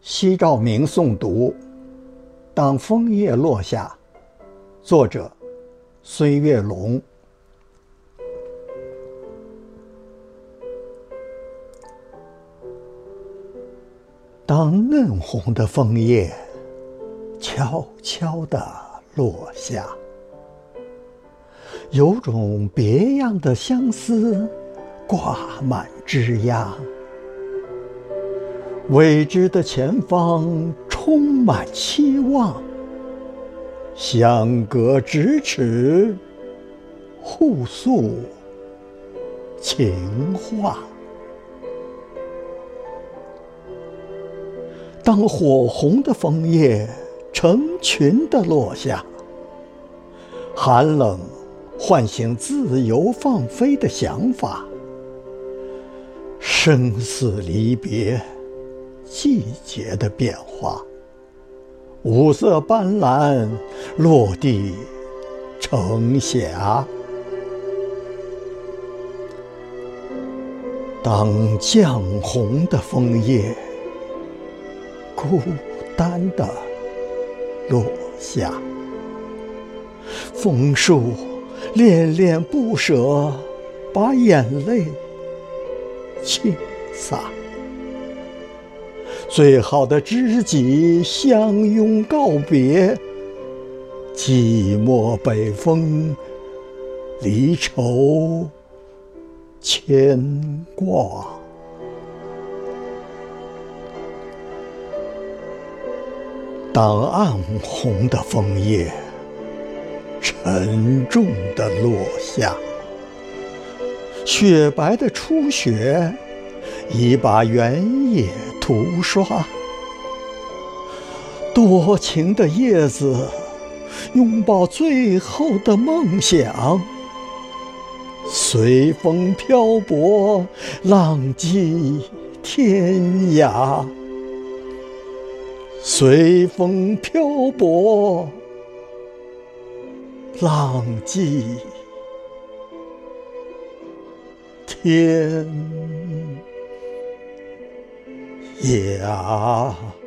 西照明诵读《当枫叶落下》，作者孙月龙。当嫩红的枫叶悄悄地落下，有种别样的相思挂满枝桠。未知的前方充满期望，相隔咫尺，互诉情话。当火红的枫叶成群的落下，寒冷唤醒自由放飞的想法，生死离别。季节的变化，五色斑斓落地成霞。当绛红的枫叶孤单的落下，枫树恋恋不舍，把眼泪倾洒。最好的知己相拥告别，寂寞北风，离愁牵挂。当暗红的枫叶沉重的落下，雪白的初雪已把原野。涂刷，多情的叶子拥抱最后的梦想，随风漂泊，浪迹天涯。随风漂泊，浪迹天。涯。